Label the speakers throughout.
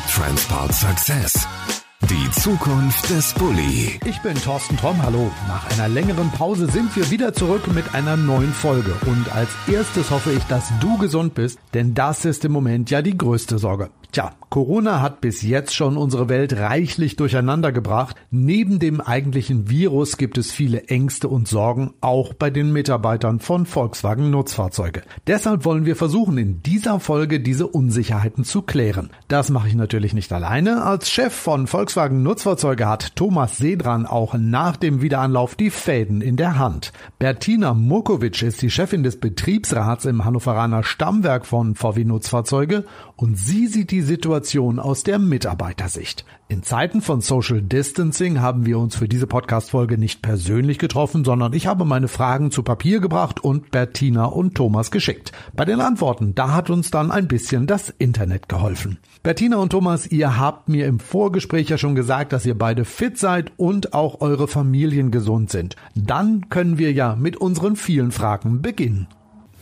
Speaker 1: Transport Success. Die Zukunft des Bulli.
Speaker 2: Ich bin Thorsten Tromm, hallo. Nach einer längeren Pause sind wir wieder zurück mit einer neuen Folge. Und als erstes hoffe ich, dass du gesund bist, denn das ist im Moment ja die größte Sorge. Tja, Corona hat bis jetzt schon unsere Welt reichlich durcheinander gebracht. Neben dem eigentlichen Virus gibt es viele Ängste und Sorgen, auch bei den Mitarbeitern von Volkswagen Nutzfahrzeuge. Deshalb wollen wir versuchen, in dieser Folge diese Unsicherheiten zu klären. Das mache ich natürlich nicht alleine. Als Chef von Volkswagen Nutzfahrzeuge hat Thomas Sedran auch nach dem Wiederanlauf die Fäden in der Hand. Bertina Murkovic ist die Chefin des Betriebsrats im Hannoveraner Stammwerk von VW Nutzfahrzeuge und sie sieht die Situation aus der Mitarbeitersicht. In Zeiten von Social Distancing haben wir uns für diese Podcast-Folge nicht persönlich getroffen, sondern ich habe meine Fragen zu Papier gebracht und Bertina und Thomas geschickt. Bei den Antworten, da hat uns dann ein bisschen das Internet geholfen. Bertina und Thomas, ihr habt mir im Vorgespräch ja schon gesagt, dass ihr beide fit seid und auch eure Familien gesund sind. Dann können wir ja mit unseren vielen Fragen beginnen.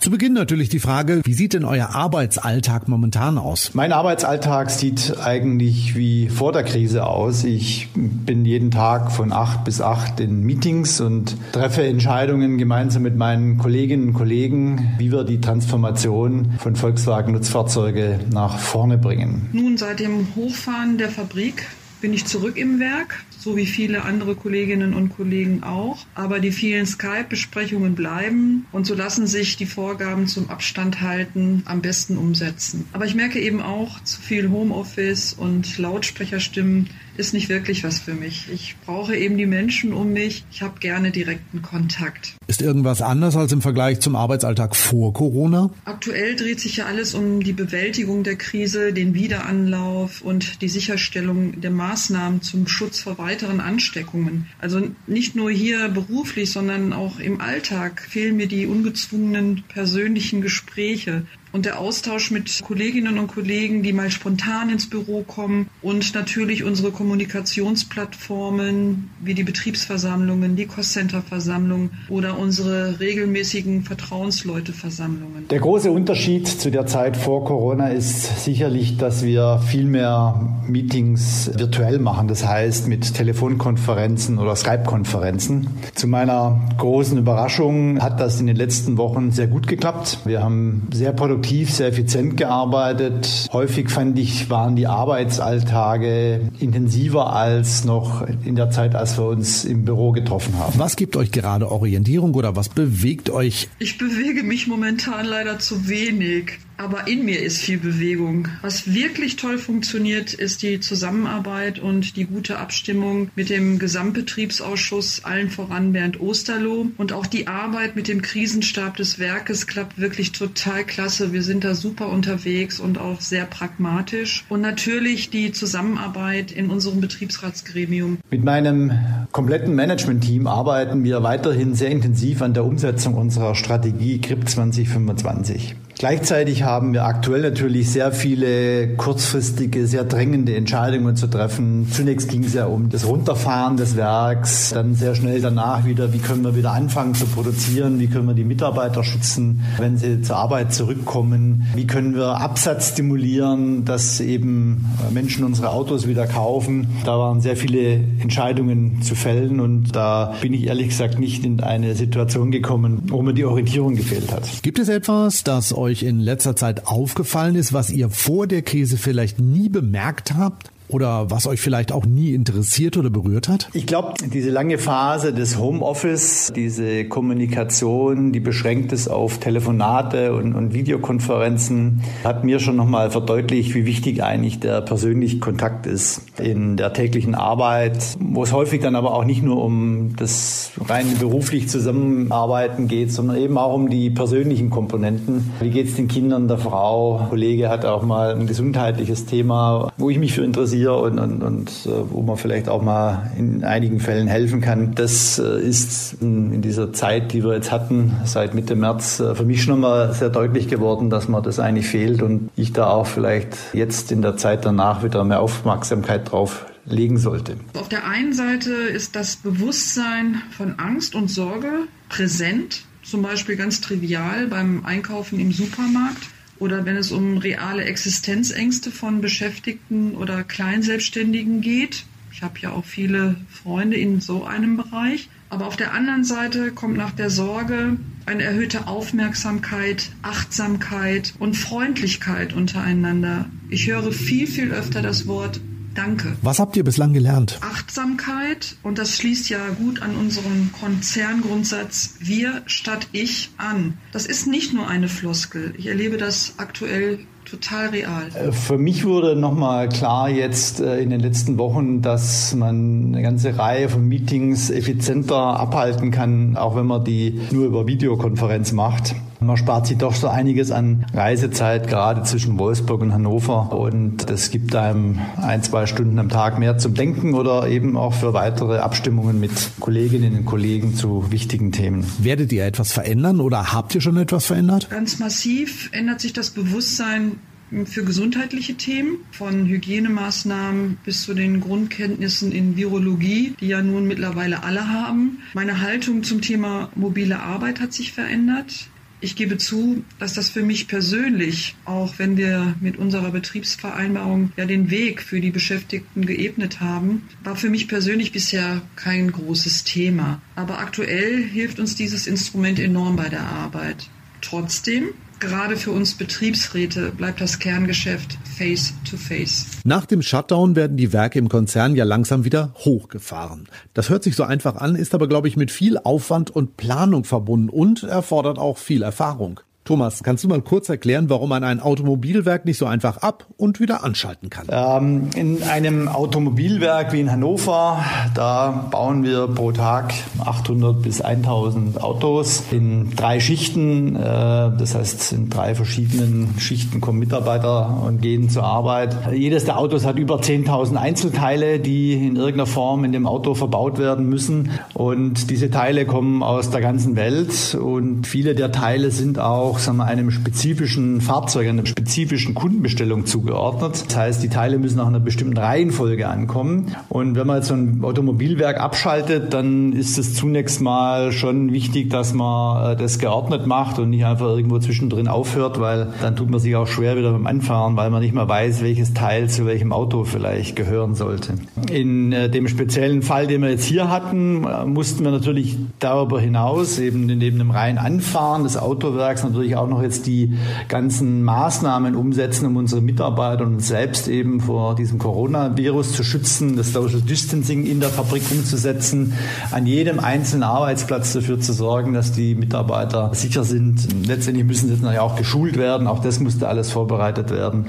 Speaker 2: Zu Beginn natürlich die Frage, wie sieht denn euer Arbeitsalltag momentan aus?
Speaker 3: Mein Arbeitsalltag sieht eigentlich wie vor der Krise aus. Ich bin jeden Tag von acht bis acht in Meetings und treffe Entscheidungen gemeinsam mit meinen Kolleginnen und Kollegen, wie wir die Transformation von Volkswagen Nutzfahrzeuge nach vorne bringen.
Speaker 4: Nun, seit dem Hochfahren der Fabrik bin ich zurück im Werk, so wie viele andere Kolleginnen und Kollegen auch. Aber die vielen Skype-Besprechungen bleiben und so lassen sich die Vorgaben zum Abstand halten am besten umsetzen. Aber ich merke eben auch, zu viel Homeoffice und Lautsprecherstimmen ist nicht wirklich was für mich. Ich brauche eben die Menschen um mich. Ich habe gerne direkten Kontakt.
Speaker 2: Ist irgendwas anders als im Vergleich zum Arbeitsalltag vor Corona?
Speaker 4: Aktuell dreht sich ja alles um die Bewältigung der Krise, den Wiederanlauf und die Sicherstellung der Maßnahmen zum Schutz vor weiteren Ansteckungen. Also nicht nur hier beruflich, sondern auch im Alltag fehlen mir die ungezwungenen persönlichen Gespräche und der Austausch mit Kolleginnen und Kollegen, die mal spontan ins Büro kommen und natürlich unsere Kommunikationsplattformen wie die Betriebsversammlungen, die Cost-Center-Versammlung oder unsere regelmäßigen Vertrauensleuteversammlungen.
Speaker 3: Der große Unterschied zu der Zeit vor Corona ist sicherlich, dass wir viel mehr Meetings virtuell machen, das heißt mit Telefonkonferenzen oder Skype-Konferenzen. Zu meiner großen Überraschung hat das in den letzten Wochen sehr gut geklappt. Wir haben sehr produktiv produktiv, sehr effizient gearbeitet. Häufig fand ich, waren die Arbeitsalltage intensiver als noch in der Zeit, als wir uns im Büro getroffen haben.
Speaker 2: Was gibt euch gerade Orientierung oder was bewegt euch?
Speaker 4: Ich bewege mich momentan leider zu wenig aber in mir ist viel Bewegung. Was wirklich toll funktioniert, ist die Zusammenarbeit und die gute Abstimmung mit dem Gesamtbetriebsausschuss, allen voran Bernd Osterloh. Und auch die Arbeit mit dem Krisenstab des Werkes klappt wirklich total klasse. Wir sind da super unterwegs und auch sehr pragmatisch. Und natürlich die Zusammenarbeit in unserem Betriebsratsgremium.
Speaker 3: Mit meinem kompletten Management-Team arbeiten wir weiterhin sehr intensiv an der Umsetzung unserer Strategie GRIP 2025. Gleichzeitig haben wir aktuell natürlich sehr viele kurzfristige, sehr drängende Entscheidungen zu treffen. Zunächst ging es ja um das Runterfahren des Werks, dann sehr schnell danach wieder, wie können wir wieder anfangen zu produzieren, wie können wir die Mitarbeiter schützen, wenn sie zur Arbeit zurückkommen, wie können wir Absatz stimulieren, dass eben Menschen unsere Autos wieder kaufen. Da waren sehr viele Entscheidungen zu fällen und da bin ich ehrlich gesagt nicht in eine Situation gekommen, wo mir die Orientierung gefehlt hat.
Speaker 2: Gibt es etwas, das euch euch in letzter Zeit aufgefallen ist, was ihr vor der Krise vielleicht nie bemerkt habt? Oder was euch vielleicht auch nie interessiert oder berührt hat?
Speaker 3: Ich glaube, diese lange Phase des Homeoffice, diese Kommunikation, die beschränkt ist auf Telefonate und, und Videokonferenzen, hat mir schon nochmal verdeutlicht, wie wichtig eigentlich der persönliche Kontakt ist in der täglichen Arbeit, wo es häufig dann aber auch nicht nur um das rein beruflich Zusammenarbeiten geht, sondern eben auch um die persönlichen Komponenten. Wie geht es den Kindern, der Frau? Ein Kollege hat auch mal ein gesundheitliches Thema, wo ich mich für interessiere hier und, und, und äh, wo man vielleicht auch mal in einigen Fällen helfen kann. Das äh, ist in, dieser Zeit, die wir jetzt hatten, seit Mitte März, äh, für mich schon mal sehr deutlich geworden, dass mir das eigentlich fehlt und ich da auch vielleicht jetzt in der Zeit danach wieder mehr Aufmerksamkeit drauf legen sollte.
Speaker 4: Auf der einen Seite ist das Bewusstsein von Angst und Sorge präsent, zum Beispiel ganz trivial beim Einkaufen im Supermarkt oder wenn es um reale Existenzängste von Beschäftigten oder Kleinselbstständigen geht. Ich habe ja auch viele Freunde in so einem Bereich. Aber auf der anderen Seite kommt nach der Sorge eine erhöhte Aufmerksamkeit, Achtsamkeit und Freundlichkeit untereinander. Ich höre viel, viel öfter das Wort Danke.
Speaker 2: Was habt ihr bislang gelernt?
Speaker 4: Achtsamkeit und das schließt ja gut an unseren Konzerngrundsatz Wir statt ich an. Das ist nicht nur eine Floskel. Ich erlebe das aktuell total real.
Speaker 3: Äh, für mich wurde nochmal klar jetzt äh, in den letzten Wochen, dass man eine ganze Reihe von Meetings effizienter abhalten kann, auch wenn man die nur über Videokonferenz macht. Man spart sich doch so einiges an Reisezeit, gerade zwischen Wolfsburg und Hannover. Und das gibt einem ein, zwei Stunden am Tag mehr zum Denken oder eben auch für weitere Abstimmungen mit Kolleginnen und Kollegen zu wichtigen Themen.
Speaker 2: Werdet ihr etwas verändern oder habt ihr schon etwas verändert?
Speaker 4: Ganz massiv ändert sich das Bewusstsein für gesundheitliche Themen, von Hygienemaßnahmen bis zu den Grundkenntnissen in Virologie, die ja nun mittlerweile alle haben. Meine Haltung zum Thema mobile Arbeit hat sich verändert. Ich gebe zu, dass das für mich persönlich, auch wenn wir mit unserer Betriebsvereinbarung ja den Weg für die Beschäftigten geebnet haben, war für mich persönlich bisher kein großes Thema. Aber aktuell hilft uns dieses Instrument enorm bei der Arbeit. Trotzdem Gerade für uns Betriebsräte bleibt das Kerngeschäft face to face.
Speaker 2: Nach dem Shutdown werden die Werke im Konzern ja langsam wieder hochgefahren. Das hört sich so einfach an, ist aber, glaube ich, mit viel Aufwand und Planung verbunden und erfordert auch viel Erfahrung. Thomas, kannst du mal kurz erklären, warum man ein Automobilwerk nicht so einfach ab und wieder anschalten kann?
Speaker 3: Ähm, in einem Automobilwerk wie in Hannover, da bauen wir pro Tag 800 bis 1000 Autos in drei Schichten. Äh, das heißt, in drei verschiedenen Schichten kommen Mitarbeiter und gehen zur Arbeit. Jedes der Autos hat über 10.000 Einzelteile, die in irgendeiner Form in dem Auto verbaut werden müssen. Und diese Teile kommen aus der ganzen Welt und viele der Teile sind auch auch sagen wir, einem spezifischen Fahrzeug, einer spezifischen Kundenbestellung zugeordnet. Das heißt, die Teile müssen nach einer bestimmten Reihenfolge ankommen. Und wenn man jetzt so ein Automobilwerk abschaltet, dann ist es zunächst mal schon wichtig, dass man äh, das geordnet macht und nicht einfach irgendwo zwischendrin aufhört, weil dann tut man sich auch schwer wieder beim Anfahren, weil man nicht mehr weiß, welches Teil zu welchem Auto vielleicht gehören sollte. In äh, dem speziellen Fall, den wir jetzt hier hatten, äh, mussten wir natürlich darüber hinaus eben neben dem reinen Anfahren des Autowerks natürlich natürlich auch noch jetzt die ganzen Maßnahmen umsetzen, um unsere Mitarbeiter und uns selbst eben vor diesem Coronavirus zu schützen, das Social Distancing in der Fabrik umzusetzen, an jedem einzelnen Arbeitsplatz dafür zu sorgen, dass die Mitarbeiter sicher sind. Letztendlich müssen sie ja auch geschult werden, auch das musste alles vorbereitet werden.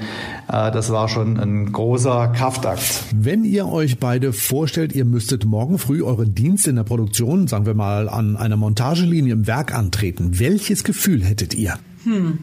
Speaker 3: Äh, das war schon ein großer Kraftakt.
Speaker 2: Wenn ihr euch beide vorstellt, ihr müsstet morgen früh euren Dienst in der Produktion, sagen wir mal, an einer Montagelinie im Werk antreten, welches Gefühl hättet ihr?
Speaker 4: Hm.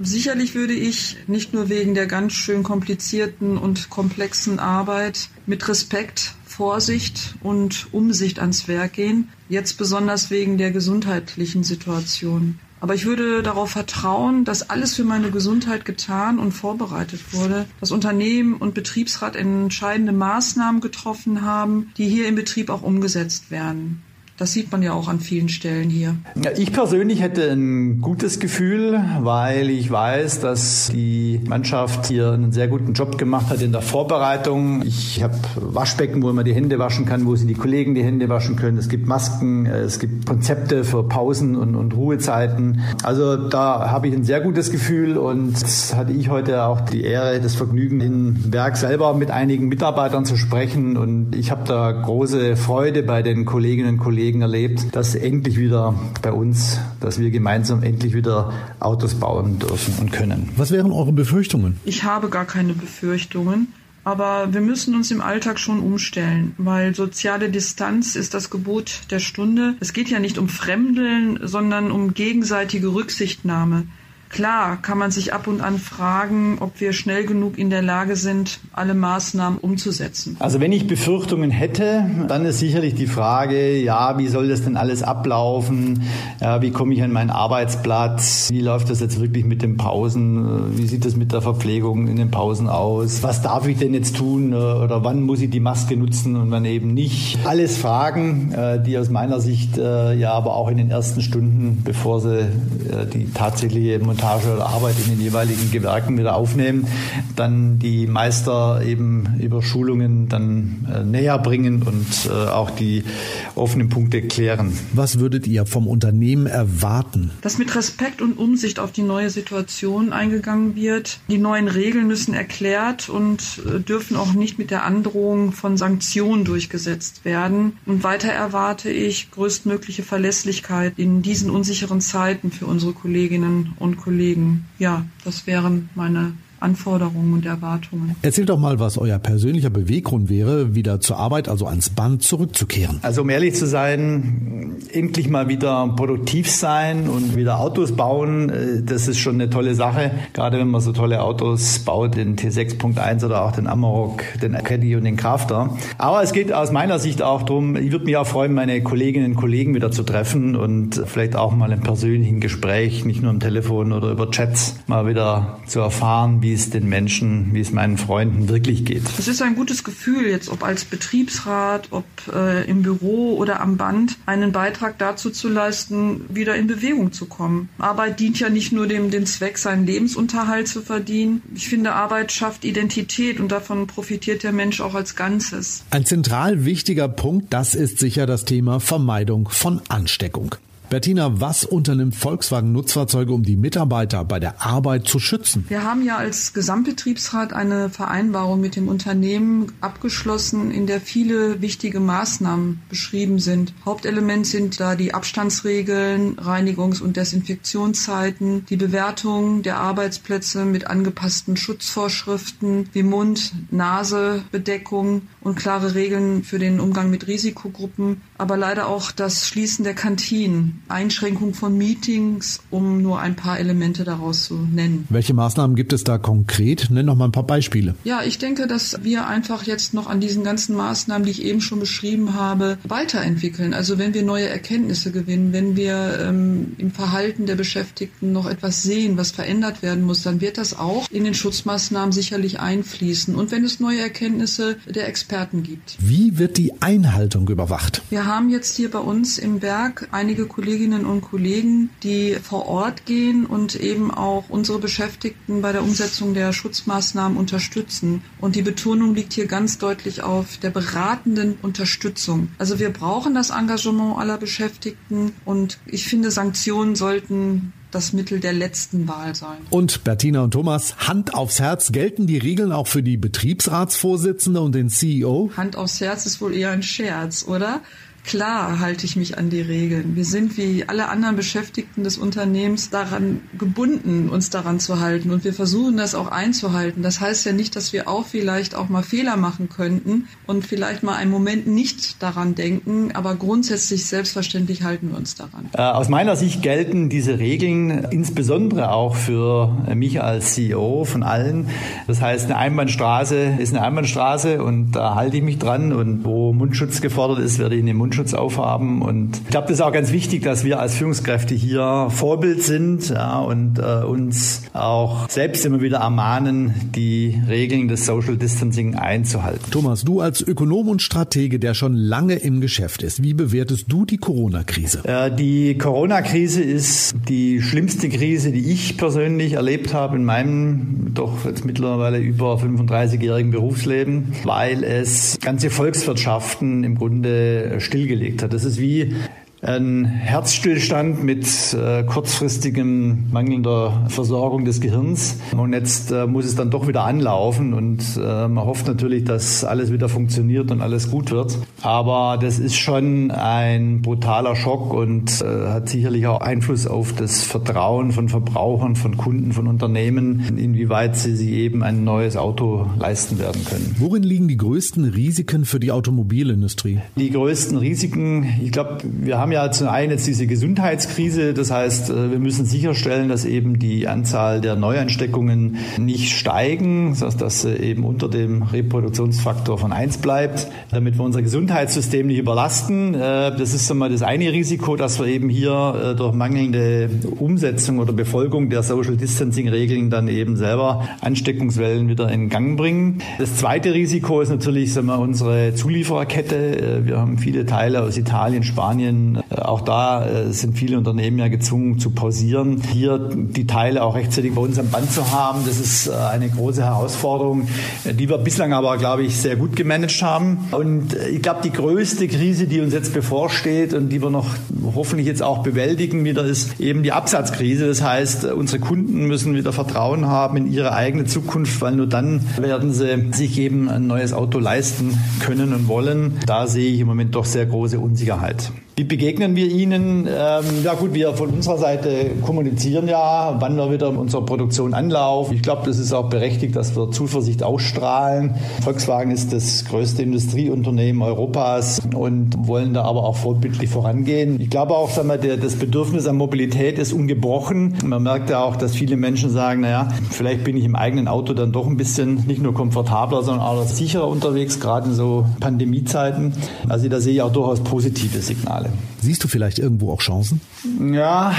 Speaker 4: Sicherlich würde ich nicht nur wegen der ganz schön komplizierten und komplexen Arbeit mit Respekt, Vorsicht und Umsicht ans Werk gehen, jetzt besonders wegen der gesundheitlichen Situation. Aber ich würde darauf vertrauen, dass alles für meine Gesundheit getan und vorbereitet wurde, dass Unternehmen und Betriebsrat entscheidende Maßnahmen getroffen haben, die hier im Betrieb auch umgesetzt werden. Das sieht man ja auch an vielen Stellen hier.
Speaker 3: Ich persönlich hätte ein gutes Gefühl, weil ich weiß, dass die Mannschaft hier einen sehr guten Job gemacht hat in der Vorbereitung. Ich habe Waschbecken, wo man die Hände waschen kann, wo sie die Kollegen die Hände waschen können. Es gibt Masken, es gibt Konzepte für Pausen und, und Ruhezeiten. Also da habe ich ein sehr gutes Gefühl und jetzt hatte ich heute auch die Ehre, das Vergnügen, im Werk selber mit einigen Mitarbeitern zu sprechen und ich habe da große Freude bei den Kolleginnen und Kollegen Kollegen erlebt, dass endlich wieder bei uns, dass wir gemeinsam endlich wieder Autos bauen dürfen und können.
Speaker 2: Was wären eure Befürchtungen?
Speaker 4: Ich habe gar keine Befürchtungen. Aber wir müssen uns im Alltag schon umstellen, weil soziale Distanz ist das Gebot der Stunde. Es geht ja nicht um Fremdeln, sondern um gegenseitige Rücksichtnahme. Klar kann man sich ab und an fragen, ob wir schnell genug in der Lage sind, alle Maßnahmen umzusetzen.
Speaker 3: Also wenn ich Befürchtungen hätte, dann ist sicherlich die Frage, ja, wie soll das denn alles ablaufen? Ja, wie komme ich an meinen Arbeitsplatz? Wie läuft das jetzt wirklich mit den Pausen? Wie sieht das mit der Verpflegung in den Pausen aus? Was darf ich denn jetzt tun? Oder wann muss ich die Maske nutzen und wann eben nicht? Alles Fragen, äh, die aus meiner Sicht äh, ja aber auch in den ersten Stunden, bevor sie äh, die tatsächliche Montage oder Arbeit in den jeweiligen Gewerken wieder aufnehmen, dann die Meister eben über Schulungen dann äh, näher bringen und äh, auch die offenen Punkte klären.
Speaker 2: Was würdet ihr vom Unternehmen erwarten?
Speaker 4: Dass mit Respekt und Umsicht auf die neue Situation eingegangen wird. Die neuen Regeln müssen erklärt und äh, dürfen auch nicht mit der Androhung von Sanktionen durchgesetzt werden. Und weiter erwarte ich größtmögliche Verlässlichkeit in diesen unsicheren Zeiten für unsere Kolleginnen und Kollegen. Ja, das wären meine Anforderungen und Erwartungen.
Speaker 2: Erzählt doch mal, was euer persönlicher Beweggrund wäre, wieder zur Arbeit, also ans Band zurückzukehren.
Speaker 3: Also um ehrlich zu sein, endlich mal wieder produktiv sein und wieder Autos bauen, äh, das ist schon eine tolle Sache. Gerade wenn man so tolle Autos baut, den T6.1 oder auch den Amarok, den Caddy und den Crafter. Aber es geht aus meiner Sicht auch darum, ich würde mich auch freuen, meine Kolleginnen und Kollegen wieder zu treffen und vielleicht auch mal im persönlichen Gespräch, nicht nur am Telefon oder über Chats, mal wieder zu erfahren, wie es den Menschen, wie es meinen Freunden wirklich geht.
Speaker 4: Es ist ein gutes Gefühl, jetzt ob als Betriebsrat, ob äh, im Büro oder am Band, einen Beitrag dazu zu leisten, wieder in Bewegung zu kommen. Arbeit dient ja nicht nur dem, dem Zweck, seinen Lebensunterhalt zu verdienen. Ich finde, Arbeit schafft Identität und davon profitiert der Mensch auch als Ganzes.
Speaker 2: Ein zentral wichtiger Punkt, das ist sicher das Thema Vermeidung von Ansteckung. Bettina, was unternimmt Volkswagen Nutzfahrzeuge, um die Mitarbeiter bei der Arbeit zu schützen?
Speaker 4: Wir haben ja als Gesamtbetriebsrat eine Vereinbarung mit dem Unternehmen abgeschlossen, in der viele wichtige Maßnahmen beschrieben sind. Hauptelement sind da die Abstandsregeln, Reinigungs- und Desinfektionszeiten, die Bewertung der Arbeitsplätze mit angepassten Schutzvorschriften wie Mund, Nase, Bedeckung und klare Regeln für den Umgang mit Risikogruppen, aber leider auch das Schließen der Kantinen, Einschränkung von Meetings, um nur ein paar Elemente daraus zu nennen.
Speaker 2: Welche Maßnahmen gibt es da konkret? Nenn noch mal ein paar Beispiele.
Speaker 4: Ja, ich denke, dass wir einfach jetzt noch an diesen ganzen Maßnahmen, die ich eben schon beschrieben habe, weiterentwickeln. Also wenn wir neue Erkenntnisse gewinnen, wenn wir ähm, im Verhalten der Beschäftigten noch etwas sehen, was verändert werden muss, dann wird das auch in den Schutzmaßnahmen sicherlich einfließen. Und wenn es neue Erkenntnisse der Experten gibt.
Speaker 2: Wie wird die Einhaltung überwacht?
Speaker 4: Wir haben jetzt hier bei uns im Werk einige Kolleginnen und Kollegen, die vor Ort gehen und eben auch unsere Beschäftigten bei der Umsetzung der Schutzmaßnahmen unterstützen. Und die Betonung liegt hier ganz deutlich auf der beratenden Unterstützung. Also wir brauchen das Engagement aller Beschäftigten und ich finde, Sanktionen sollten das Mittel der letzten Wahl sein.
Speaker 2: Und Bettina und Thomas, Hand aufs Herz, gelten die Regeln auch für die Betriebsratsvorsitzende und den CEO?
Speaker 4: Hand aufs Herz ist wohl eher ein Scherz, oder? Klar halte ich mich an die Regeln. Wir sind wie alle anderen Beschäftigten des Unternehmens daran gebunden, uns daran zu halten. Und wir versuchen das auch einzuhalten. Das heißt ja nicht, dass wir auch vielleicht auch mal Fehler machen könnten und vielleicht mal einen Moment nicht daran denken. Aber grundsätzlich selbstverständlich halten wir uns daran.
Speaker 3: Äh, aus meiner Sicht gelten diese Regeln insbesondere auch für mich als CEO von allen. Das heißt, eine Einbahnstraße ist eine Einbahnstraße und da halte ich mich dran. Und wo Mundschutz gefordert ist, werde ich in den Mund Mundschutz aufhaben. Und ich glaube, das ist auch ganz wichtig, dass wir als Führungskräfte hier Vorbild sind ja, und äh, uns auch selbst immer wieder ermahnen, die Regeln des Social Distancing einzuhalten.
Speaker 2: Thomas, du als Ökonom und Stratege, der schon lange im Geschäft ist, wie bewertest du die Corona-Krise?
Speaker 3: Äh, die Corona-Krise ist die schlimmste Krise, die ich persönlich erlebt habe in meinem doch jetzt mittlerweile über 35-jährigen Berufsleben, weil es ganze Volkswirtschaften im Grunde still stillgelegt hat. Das ist wie ein Herzstillstand mit äh, kurzfristigem mangelnder Versorgung des Gehirns. Und jetzt äh, muss es dann doch wieder anlaufen und äh, man hofft natürlich, dass alles wieder funktioniert und alles gut wird. Aber das ist schon ein brutaler Schock und äh, hat sicherlich auch Einfluss auf das Vertrauen von Verbrauchern, von Kunden, von Unternehmen, inwieweit sie sich eben ein neues Auto leisten werden können.
Speaker 2: Worin liegen die größten Risiken für die Automobilindustrie?
Speaker 3: Die größten Risiken, ich glaube, wir haben ja zum einen jetzt diese Gesundheitskrise. Das heißt, äh, wir müssen sicherstellen, dass eben die Anzahl der Neuansteckungen nicht steigen, dass sie eben unter dem Reproduktionsfaktor von 1 bleibt, damit wir unser Gesundheitssystem nicht überlasten. Äh, das ist einmal das eine Risiko, dass wir eben hier äh, durch mangelnde Umsetzung oder Befolgung der Social Distancing Regeln dann eben selber Ansteckungswellen wieder in Gang bringen. Das zweite Risiko ist natürlich sagen wir, unsere Zuliefererkette. Wir haben viele Teile aus Italien, Spanien, Äh, auch da äh, sind viele Unternehmen ja gezwungen zu pausieren. Hier die Teile auch rechtzeitig bei uns am Band zu haben, das ist eine große Herausforderung, die wir bislang aber, glaube ich, sehr gut gemanagt haben. Und ich glaube, die größte Krise, die uns jetzt bevorsteht und die wir noch hoffentlich jetzt auch bewältigen wieder, ist eben die Absatzkrise. Das heißt, unsere Kunden müssen wieder Vertrauen haben in ihre eigene Zukunft, weil nur dann werden sie sich eben ein neues Auto leisten können und wollen. Da sehe ich im Moment doch sehr große Unsicherheit. Wie begegnen wir ihnen? Ähm, ja gut, wir von unserer Seite kommunizieren ja, wann wir wieder unsere Produktion anlaufen. Ich glaube, das ist auch berechtigt, dass wir Zuversicht ausstrahlen. Volkswagen ist das größte Industrieunternehmen Europas und wollen da aber auch vorbildlich vorangehen. Ich glaube auch, sagen wir, der, das Bedürfnis an Mobilität ist ungebrochen. Man merkt ja auch, dass viele Menschen sagen, naja, vielleicht bin ich im eigenen Auto dann doch ein bisschen nicht nur komfortabler, sondern auch sicherer unterwegs, gerade in so Pandemiezeiten. Also da sehe ich auch durchaus positive Signale.
Speaker 2: Finale. Siehst du vielleicht irgendwo auch Chancen?
Speaker 3: Ja,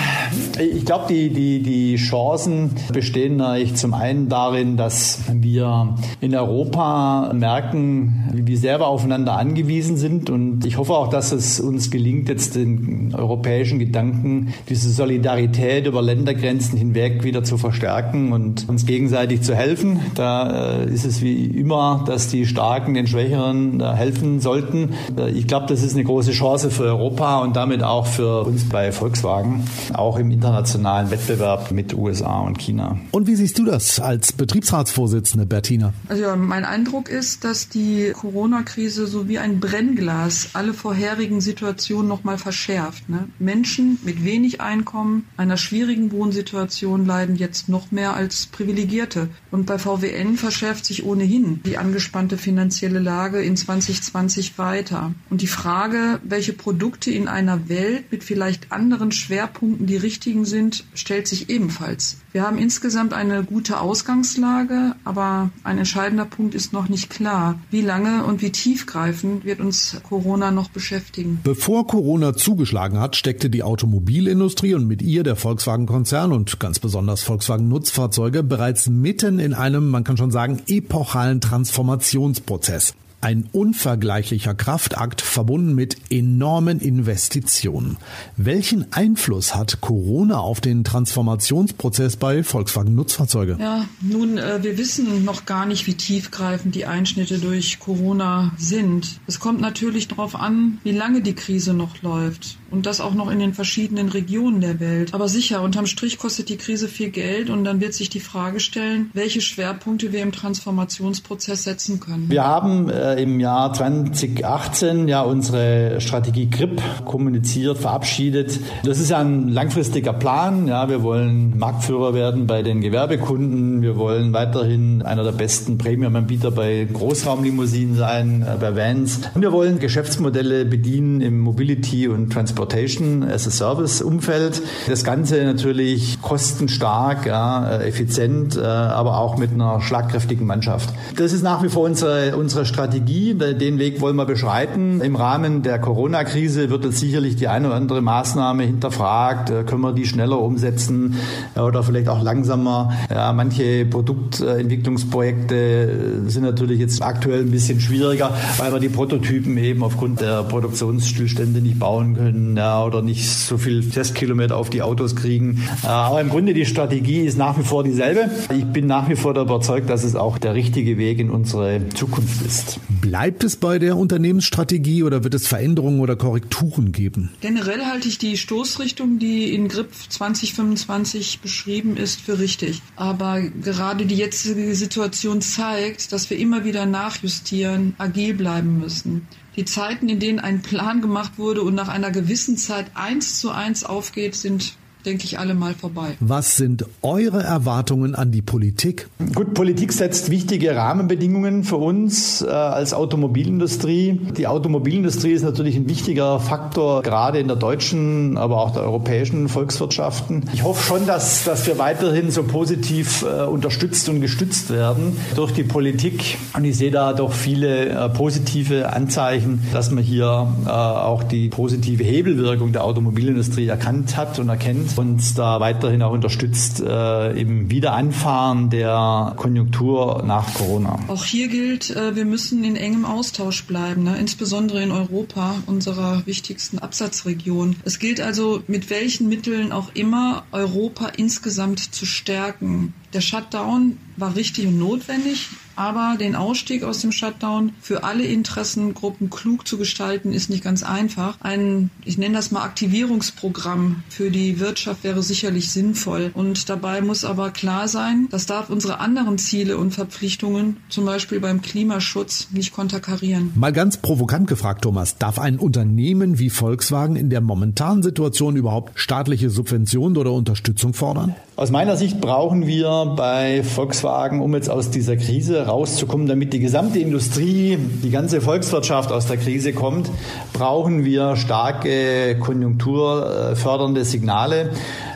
Speaker 3: ich glaube, die, die, die Chancen bestehen eigentlich zum einen darin, dass wir in Europa merken, wie wir aufeinander angewiesen sind. Und ich hoffe auch, dass es uns gelingt, jetzt den europäischen Gedanken, diese Solidarität über Ländergrenzen hinweg wieder zu verstärken und uns gegenseitig zu helfen. Da äh, ist es wie immer, dass die Starken den Schwächeren helfen sollten. Äh, ich glaube, das ist eine große Chance für Europa. Europa und damit auch für uns bei Volkswagen, auch im internationalen Wettbewerb mit USA und China.
Speaker 2: Und wie siehst du das als Betriebsratsvorsitzende, Bertina?
Speaker 4: Also mein Eindruck ist, dass die Corona-Krise so wie ein Brennglas alle vorherigen Situationen nochmal verschärft. Ne? Menschen mit wenig Einkommen, einer schwierigen Wohnsituation leiden jetzt noch mehr als Privilegierte. Und bei VWN verschärft sich ohnehin die angespannte finanzielle Lage in 2020 weiter. Und die Frage, welche Produkte Produkte in einer Welt mit vielleicht anderen Schwerpunkten die richtigen sind, stellt sich ebenfalls. Wir haben insgesamt eine gute Ausgangslage, aber ein entscheidender Punkt ist noch nicht klar. Wie lange und wie tiefgreifend wird uns Corona noch beschäftigen?
Speaker 2: Bevor Corona zugeschlagen hat, steckte die Automobilindustrie und mit ihr der Volkswagen-Konzern und ganz besonders Volkswagen-Nutzfahrzeuge bereits mitten in einem, man kann schon sagen, epochalen Transformationsprozess. Ein unvergleichlicher Kraftakt verbunden mit enormen Investitionen. Welchen Einfluss hat Corona auf den Transformationsprozess bei Volkswagen Nutzfahrzeuge?
Speaker 4: Ja, nun, äh, wir wissen noch gar nicht, wie tiefgreifend die Einschnitte durch Corona sind. Es kommt natürlich darauf an, wie lange die Krise noch läuft und das auch noch in den verschiedenen Regionen der Welt. Aber sicher, unterm Strich kostet die Krise viel Geld und dann wird sich die Frage stellen, welche Schwerpunkte wir im Transformationsprozess setzen können.
Speaker 3: Wir haben äh, im Jahr 2018 ja unsere Strategie GRIP kommuniziert, verabschiedet. Das ist ja ein langfristiger Plan. Ja, wir wollen Marktführer werden bei den Gewerbekunden. Wir wollen weiterhin einer der besten Premium-Anbieter bei Großraumlimousinen sein, äh, bei Vans. Und wir wollen Geschäftsmodelle bedienen im Mobility und Transportation as a Service Umfeld. Das Ganze natürlich kostenstark, ja, äh, effizient, äh, aber auch mit einer schlagkräftigen Mannschaft. Das ist nach wie vor unsere, unsere Strategie. Den Weg wollen wir beschreiten. Im Rahmen der Corona-Krise wird jetzt sicherlich die eine oder andere Maßnahme hinterfragt. Äh, können wir die schneller umsetzen oder vielleicht auch langsamer? Ja, manche Produktentwicklungsprojekte sind natürlich jetzt aktuell ein bisschen schwieriger, weil wir die Prototypen eben aufgrund der Produktionsstillstände nicht bauen können ja, oder nicht so viel Testkilometer auf die Autos kriegen. Äh, aber im Grunde die Strategie ist nach wie vor dieselbe. Ich bin nach wie vor überzeugt, dass es auch der richtige Weg in unsere Zukunft ist.
Speaker 2: Bleibt es bei der Unternehmensstrategie oder wird es Veränderungen oder Korrekturen geben?
Speaker 4: Generell halte ich die Stoßrichtung, die in GRIP 2025 beschrieben ist, für richtig. Aber gerade die jetzige Situation zeigt, dass wir immer wieder nachjustieren, agil bleiben müssen. Die Zeiten, in denen ein Plan gemacht wurde und nach einer gewissen Zeit eins zu eins aufgeht, sind denke ich, alle mal vorbei.
Speaker 2: Was sind eure Erwartungen an die Politik?
Speaker 3: Gut, Politik setzt wichtige Rahmenbedingungen für uns äh, als Automobilindustrie. Die Automobilindustrie ist natürlich ein wichtiger Faktor, gerade in der deutschen, aber auch der europäischen Volkswirtschaften. Ich hoffe schon, dass, dass wir weiterhin so positiv äh, unterstützt und gestützt werden durch die Politik. Und ich sehe da doch viele äh, positive Anzeichen, dass man hier äh, auch die positive Hebelwirkung der Automobilindustrie erkannt hat und erkennt. Uns da weiterhin auch unterstützt äh, im Wiederanfahren der Konjunktur nach Corona.
Speaker 4: Auch hier gilt, äh, wir müssen in engem Austausch bleiben, ne? insbesondere in Europa, unserer wichtigsten Absatzregion. Es gilt also, mit welchen Mitteln auch immer Europa insgesamt zu stärken. Der Shutdown war richtig und notwendig, aber den Ausstieg aus dem Shutdown für alle Interessengruppen klug zu gestalten, ist nicht ganz einfach. Ein, ich nenne das mal Aktivierungsprogramm für die Wirtschaft wäre sicherlich sinnvoll. Und dabei muss aber klar sein, das darf unsere anderen Ziele und Verpflichtungen, zum Beispiel beim Klimaschutz, nicht konterkarieren.
Speaker 2: Mal ganz provokant gefragt, Thomas, darf ein Unternehmen wie Volkswagen in der momentanen Situation überhaupt staatliche Subventionen oder Unterstützung fordern?
Speaker 3: Aus meiner Sicht brauchen wir bei Volkswagen, um jetzt aus dieser Krise rauszukommen, damit die gesamte Industrie, die ganze Volkswirtschaft aus der Krise kommt, brauchen wir starke konjunkturfördernde Signale.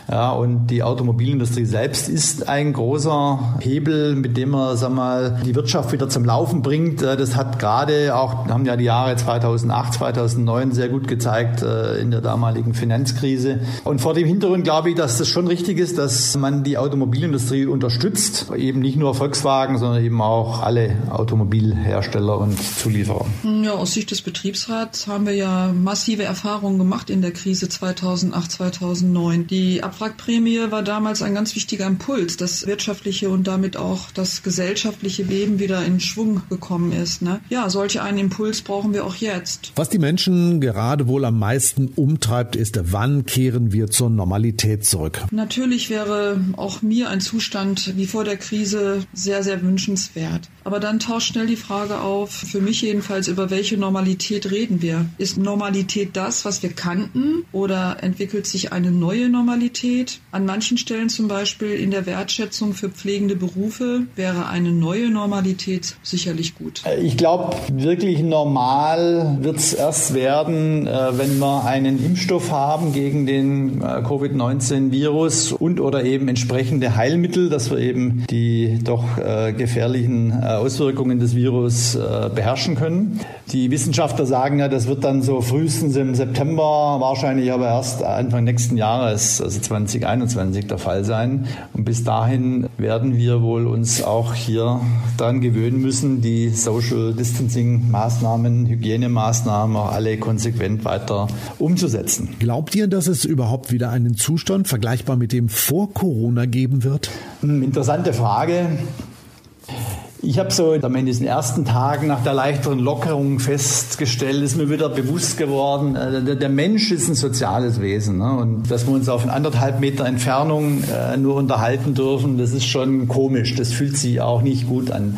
Speaker 3: Ja, und die Automobilindustrie selbst ist ein großer Hebel, mit dem man sag mal, die Wirtschaft wieder zum Laufen bringt. Äh, das hat gerade auch, haben ja die Jahre 2008, 2009 sehr gut gezeigt äh, in der damaligen Finanzkrise. Und vor dem Hintergrund glaube ich, dass das schon richtig ist, dass man die Automobilindustrie unterstützt. Eben nicht nur Volkswagen, sondern eben auch alle Automobilhersteller und Zulieferer.
Speaker 4: Ja, aus Sicht des Betriebsrats haben wir ja massive Erfahrungen gemacht in der Krise 2008, 2009. Die Abwrackprämie war damals ein ganz wichtiger Impuls, dass wirtschaftliche und damit auch das gesellschaftliche Leben wieder in Schwung gekommen ist. Ne? Ja, solch einen Impuls brauchen wir auch jetzt.
Speaker 2: Was die Menschen gerade wohl am meisten umtreibt, ist, wann kehren wir zur Normalität zurück?
Speaker 4: Natürlich wäre auch mir ein Zustand wie vor der Krise sehr, sehr wünschenswert. Aber dann tauscht schnell die Frage auf, für mich jedenfalls, über welche Normalität reden wir? Ist Normalität das, was wir kannten oder entwickelt sich eine neue Normalität? An manchen Stellen zum Beispiel in der Wertschätzung für pflegende Berufe wäre eine neue Normalität sicherlich gut.
Speaker 3: Ich glaube, wirklich normal wird es erst werden, äh, wenn wir einen Impfstoff haben gegen den äh, Covid-19-Virus und oder eben entsprechende Heilmittel, dass wir eben die doch äh, gefährlichen Auswirkungen des Virus beherrschen können. Die Wissenschaftler sagen ja, das wird dann so frühestens im September, wahrscheinlich aber erst Anfang nächsten Jahres, also 2021 der Fall sein. Und bis dahin werden wir wohl uns auch hier daran gewöhnen müssen, die Social Distancing Maßnahmen, Hygienemaßnahmen auch alle konsequent weiter umzusetzen.
Speaker 2: Glaubt ihr, dass es überhaupt wieder einen Zustand vergleichbar mit dem vor Corona geben wird?
Speaker 3: Hm, interessante Frage. Ich habe so in diesen ersten Tagen nach der leichteren Lockerung festgestellt, ist mir wieder bewusst geworden, äh, der Mensch ist ein soziales Wesen. Ne? Und dass wir uns auf anderthalb Meter Entfernung äh, nur unterhalten dürfen, das ist schon komisch. Das fühlt sich auch nicht gut an.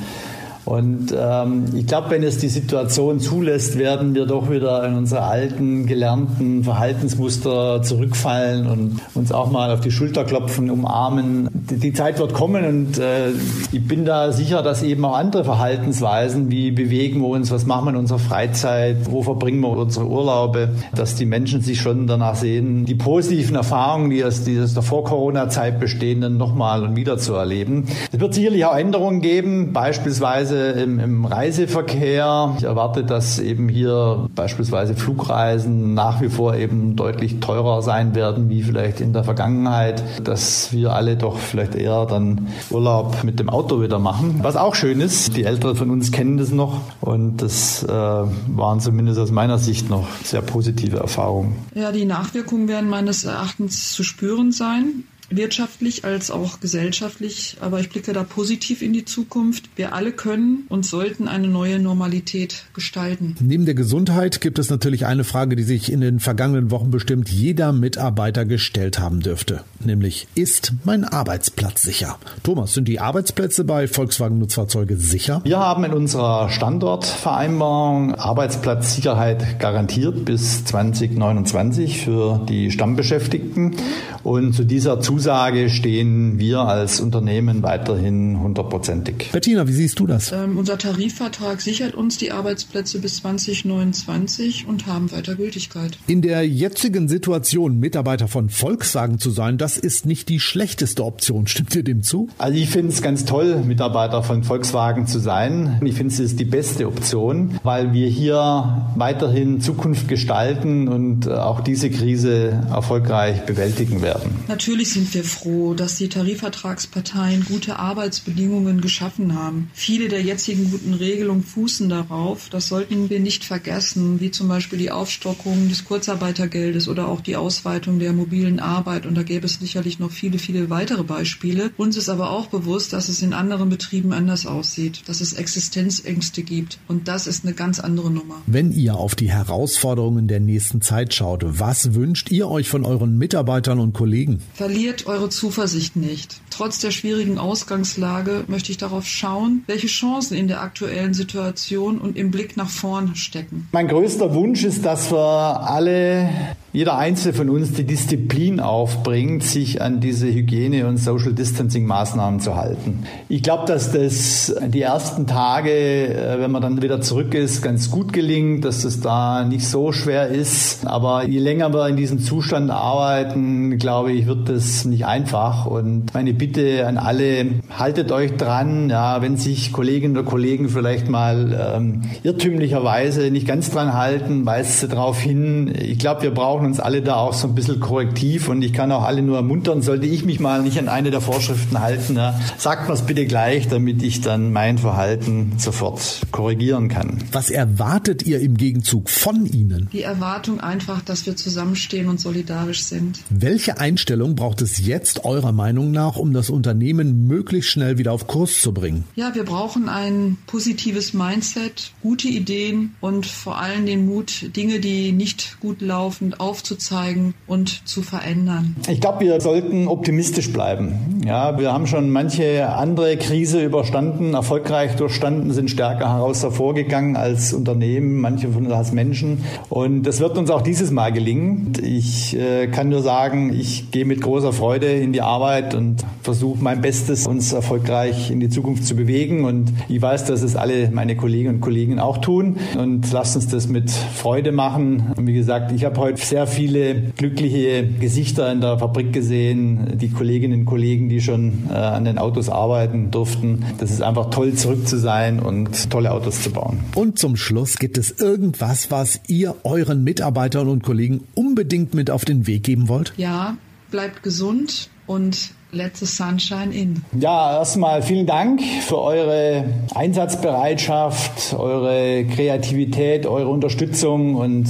Speaker 3: Und ähm, ich glaube, wenn es die Situation zulässt, werden wir doch wieder in unsere alten, gelernten Verhaltensmuster zurückfallen und uns auch mal auf die Schulter klopfen, umarmen. Die, die Zeit wird kommen und äh, ich bin da sicher, dass eben auch andere Verhaltensweisen, wie bewegen wir uns, was machen wir in unserer Freizeit, wo verbringen wir unsere Urlaube, dass die Menschen sich schon danach sehen, die positiven Erfahrungen, die aus dieser Vor-Corona-Zeit bestehen, dann nochmal und wieder zu erleben. Es wird sicherlich auch Änderungen geben, beispielsweise im, im Reiseverkehr. Ich erwarte, dass eben hier beispielsweise Flugreisen nach wie vor eben deutlich teurer sein werden, wie vielleicht in der Vergangenheit, dass wir alle doch vielleicht eher dann Urlaub mit dem Auto wieder machen. Was auch schön ist, die Älteren von uns kennen das noch und das äh, waren zumindest aus meiner Sicht noch sehr positive Erfahrungen.
Speaker 4: Ja, die Nachwirkungen werden meines Erachtens zu spüren sein wirtschaftlich als auch gesellschaftlich. Aber ich blicke da positiv in die Zukunft. Wir alle können und sollten eine neue Normalität gestalten.
Speaker 2: Neben der Gesundheit gibt es natürlich eine Frage, die sich in den vergangenen Wochen bestimmt jeder Mitarbeiter gestellt haben dürfte. Nämlich, ist mein Arbeitsplatz sicher? Thomas, sind die Arbeitsplätze bei Volkswagen Nutzfahrzeuge sicher?
Speaker 3: Wir haben in unserer Standortvereinbarung Arbeitsplatzsicherheit garantiert bis 2029 für die Stammbeschäftigten. Und zu dieser Zusage Zusage stehen wir als Unternehmen weiterhin hundertprozentig.
Speaker 2: Bettina, wie siehst du das?
Speaker 4: Ähm, unser Tarifvertrag sichert uns die Arbeitsplätze bis 2029 und haben weiter Gültigkeit.
Speaker 2: In der jetzigen Situation Mitarbeiter von Volkswagen zu sein, das ist nicht die schlechteste Option. Stimmt ihr dem zu?
Speaker 3: Also ich finde es ganz toll, Mitarbeiter von Volkswagen zu sein. Ich finde es ist die beste Option, weil wir hier weiterhin Zukunft gestalten und äh, auch diese Krise erfolgreich bewältigen werden werden.
Speaker 4: Natürlich sind wir froh, dass die Tarifvertragsparteien gute Arbeitsbedingungen geschaffen haben. Viele der jetzigen guten Regelungen fußen darauf. Das sollten wir nicht vergessen, wie zum Beispiel die Aufstockung des Kurzarbeitergeldes oder auch die Ausweitung der mobilen Arbeit. Und da gäbe es sicherlich noch viele, viele weitere Beispiele. Uns ist aber auch bewusst, dass es in anderen Betrieben anders aussieht, dass es Existenzängste gibt. Und das ist eine ganz andere Nummer.
Speaker 2: Wenn ihr auf die Herausforderungen der nächsten Zeit schaut, was wünscht ihr euch von euren Mitarbeitern und Kollegen?
Speaker 4: Verliert eure Zuversicht nicht. Trotz der schwierigen Ausgangslage möchte ich darauf schauen, welche Chancen in der aktuellen Situation und im Blick nach vorn stecken.
Speaker 3: Mein größter Wunsch ist, dass wir alle jeder Einzelne von uns die Disziplin aufbringt, sich an diese Hygiene- und Social Distancing-Maßnahmen zu halten. Ich glaube, dass das die ersten Tage, äh, wenn man dann wieder zurück ist, ganz gut gelingt, dass es da nicht so schwer ist. Aber je länger wir in diesem Zustand arbeiten, glaube ich, wird das nicht einfach. Und meine Bitte an alle, haltet euch dran, ja, wenn sich Kolleginnen oder Kollegen vielleicht mal ähm, irrtümlicherweise nicht ganz dran halten, weist sie darauf hin. Ich glaube, wir brauchen brauchen uns alle da auch so ein bisschen korrektiv und ich kann auch alle nur ermuntern, sollte ich mich mal nicht an eine der Vorschriften halten, ja, sagt mir es bitte gleich, damit ich dann mein Verhalten sofort korrigieren kann.
Speaker 2: Was erwartet ihr im Gegenzug von ihnen?
Speaker 4: Die Erwartung einfach, dass wir zusammenstehen und solidarisch sind.
Speaker 2: Welche Einstellung braucht es jetzt eurer Meinung nach, um das Unternehmen möglichst schnell wieder auf Kurs zu bringen?
Speaker 4: Ja, wir brauchen ein positives Mindset, gute Ideen und vor allem den Mut, Dinge, die nicht gut laufen, auch aufzuzeigen und zu verändern?
Speaker 3: Ich glaube, wir sollten optimistisch bleiben. Ja, wir haben schon manche andere Krise überstanden, erfolgreich durchstanden, sind stärker heraus hervorgegangen als Unternehmen, manche von uns als Menschen. Und das wird uns auch dieses Mal gelingen. Ich äh, kann nur sagen, ich gehe mit großer Freude in die Arbeit und versuche mein Bestes, uns erfolgreich in die Zukunft zu bewegen. Und ich weiß, dass es alle meine Kolleginnen und Kollegen auch tun. Und lasst uns das mit Freude machen. Und wie gesagt, ich habe heute sehr sehr viele glückliche Gesichter in der Fabrik gesehen, die Kolleginnen und Kollegen, die schon äh, an den Autos arbeiten durften. Das ist einfach toll, zurück zu sein und tolle Autos zu bauen.
Speaker 2: Und zum Schluss gibt es irgendwas, was ihr euren Mitarbeitern und Kollegen unbedingt mit auf den Weg geben wollt?
Speaker 4: Ja, bleibt gesund und Let the sunshine in.
Speaker 3: Ja, erstmal vielen Dank für eure Einsatzbereitschaft, eure Kreativität, eure Unterstützung und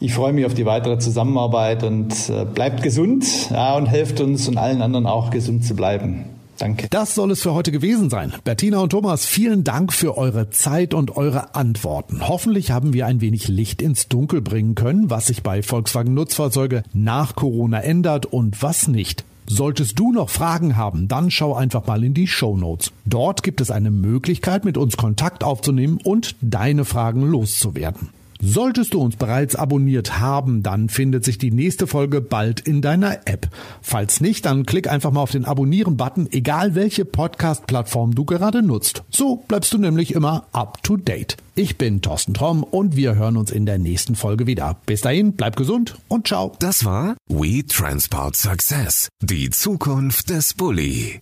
Speaker 3: ich freue mich auf die weitere Zusammenarbeit und äh, bleibt gesund ja, und helft uns und allen anderen auch gesund zu bleiben. Danke.
Speaker 2: Das soll es für heute gewesen sein. Bettina und Thomas, vielen Dank für eure Zeit und eure Antworten. Hoffentlich haben wir ein wenig Licht ins Dunkel bringen können, was sich bei Volkswagen Nutzfahrzeuge nach Corona ändert und was nicht. Solltest du noch Fragen haben, dann schau einfach mal in die Show Notes. Dort gibt es eine Möglichkeit, mit uns Kontakt aufzunehmen und deine Fragen loszuwerden. Solltest du uns bereits abonniert haben, dann findet sich die nächste Folge bald in deiner App. Falls nicht, dann klick einfach mal auf den Abonnieren-Button, egal welche Podcast-Plattform du gerade nutzt. So bleibst du nämlich immer up to date. Ich bin Thorsten Tromm und wir hören uns in der nächsten Folge wieder. Bis dahin, bleib gesund und ciao.
Speaker 1: Das war We Transport Success, die Zukunft des Bulli.